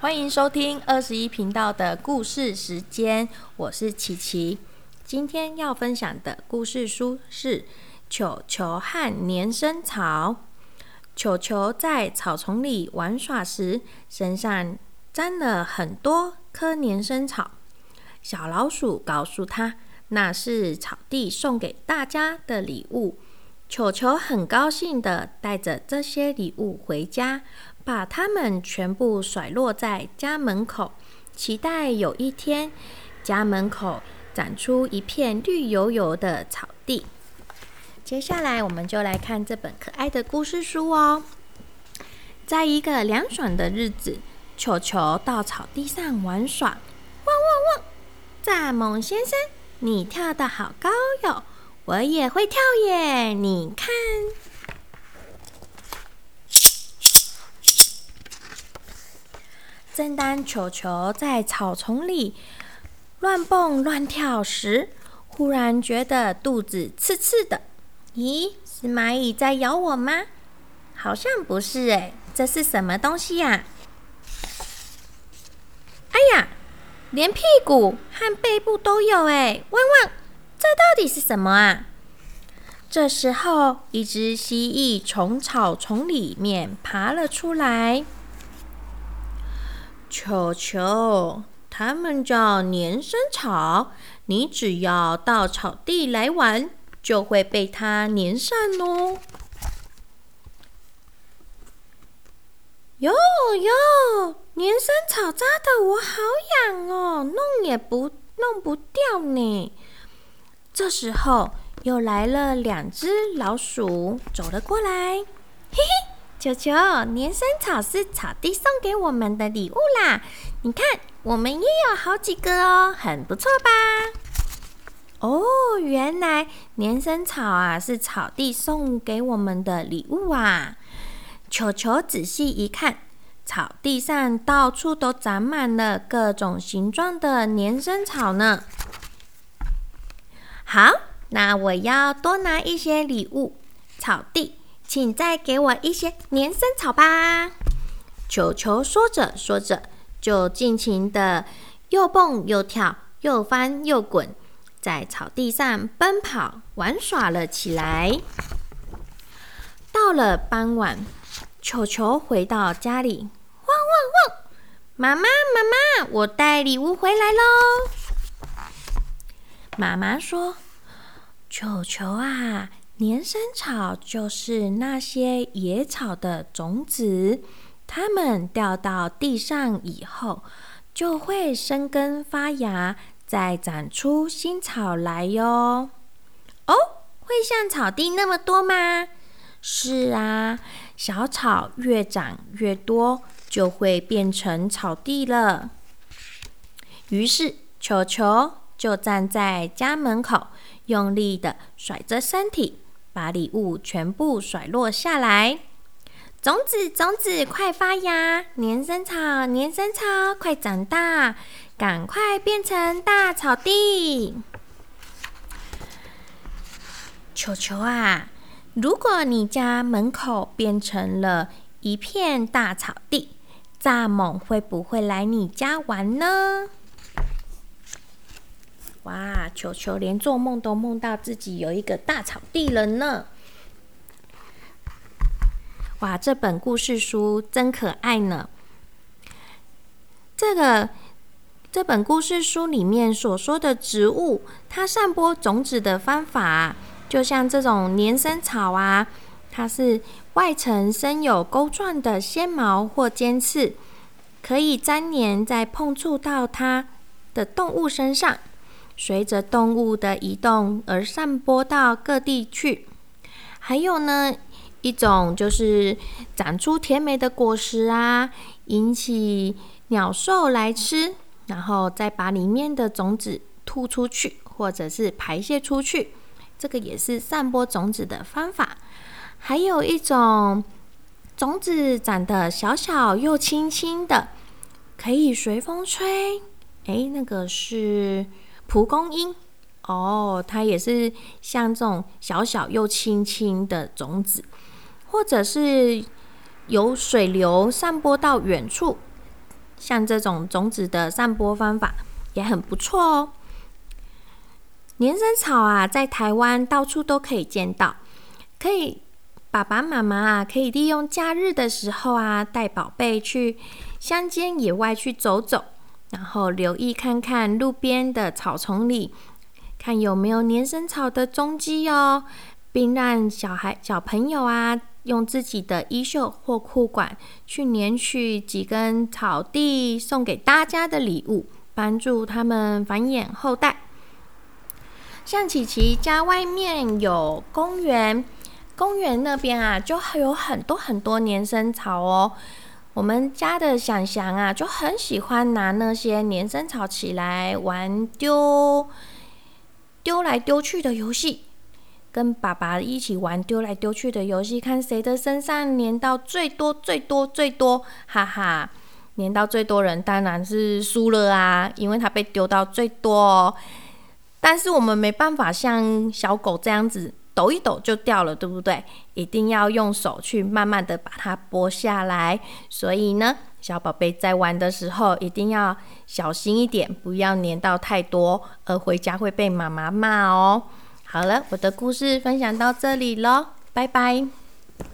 欢迎收听二十一频道的故事时间，我是琪琪。今天要分享的故事书是《球球和年生草》。球球在草丛里玩耍时，身上沾了很多颗年生草。小老鼠告诉他，那是草地送给大家的礼物。球球很高兴地带着这些礼物回家，把它们全部甩落在家门口，期待有一天家门口长出一片绿油油的草地。接下来，我们就来看这本可爱的故事书哦。在一个凉爽的日子，球球到草地上玩耍。汪汪汪！蚱蜢先生，你跳得好高哟！我也会跳耶！你看，正当球球在草丛里乱蹦乱跳时，忽然觉得肚子刺刺的。咦，是蚂蚁在咬我吗？好像不是哎，这是什么东西呀？哎呀，连屁股和背部都有哎！汪汪！这到底是什么啊？这时候，一只蜥蜴从草丛里面爬了出来。球球，它们叫粘生草，你只要到草地来玩，就会被它粘上哦。哟哟，粘生草扎的我好痒哦，弄也不弄不掉呢。这时候，又来了两只老鼠，走了过来。嘿嘿，球球，粘生草是草地送给我们的礼物啦！你看，我们也有好几个哦，很不错吧？哦，原来粘生草啊是草地送给我们的礼物啊！球球仔细一看，草地上到处都长满了各种形状的粘生草呢。好，那我要多拿一些礼物。草地，请再给我一些粘生草吧。球球说着说着，就尽情的又蹦又跳，又翻又滚，在草地上奔跑玩耍了起来。到了傍晚，球球回到家里，汪汪汪！妈妈，妈妈，我带礼物回来喽。妈妈说：“球球啊，年生草就是那些野草的种子，它们掉到地上以后，就会生根发芽，再长出新草来哟。”哦，会像草地那么多吗？是啊，小草越长越多，就会变成草地了。于是，球球。就站在家门口，用力的甩着身体，把礼物全部甩落下来。种子，种子，快发芽！年生草，年生草，快长大！赶快变成大草地！球球啊，如果你家门口变成了一片大草地，蚱蜢会不会来你家玩呢？哇！球球连做梦都梦到自己有一个大草地了呢。哇，这本故事书真可爱呢。这个这本故事书里面所说的植物，它散播种子的方法，就像这种粘生草啊，它是外层生有钩状的纤毛或尖刺，可以粘黏在碰触到它的动物身上。随着动物的移动而散播到各地去。还有呢，一种就是长出甜美的果实啊，引起鸟兽来吃，然后再把里面的种子吐出去，或者是排泄出去。这个也是散播种子的方法。还有一种种子长得小小又轻轻的，可以随风吹。哎，那个是。蒲公英。哦，它也是像这种小小又轻轻的种子，或者是由水流散播到远处，像这种种子的散播方法也很不错哦。年生草啊，在台湾到处都可以见到，可以爸爸妈妈啊，可以利用假日的时候啊，带宝贝去乡间野外去走走，然后留意看看路边的草丛里，看有没有年生草的踪迹哦，并让小孩小朋友啊，用自己的衣袖或裤管去捻取几根草地，送给大家的礼物，帮助他们繁衍后代。像琪琪家外面有公园，公园那边啊，就有很多很多年生草哦。我们家的想想啊，就很喜欢拿那些年生草起来玩丢丢来丢去的游戏，跟爸爸一起玩丢来丢去的游戏，看谁的身上粘到最多最多最多，哈哈，粘到最多人当然是输了啊，因为他被丢到最多哦。但是我们没办法像小狗这样子抖一抖就掉了，对不对？一定要用手去慢慢的把它剥下来。所以呢，小宝贝在玩的时候一定要小心一点，不要粘到太多，而回家会被妈妈骂哦。好了，我的故事分享到这里喽，拜拜。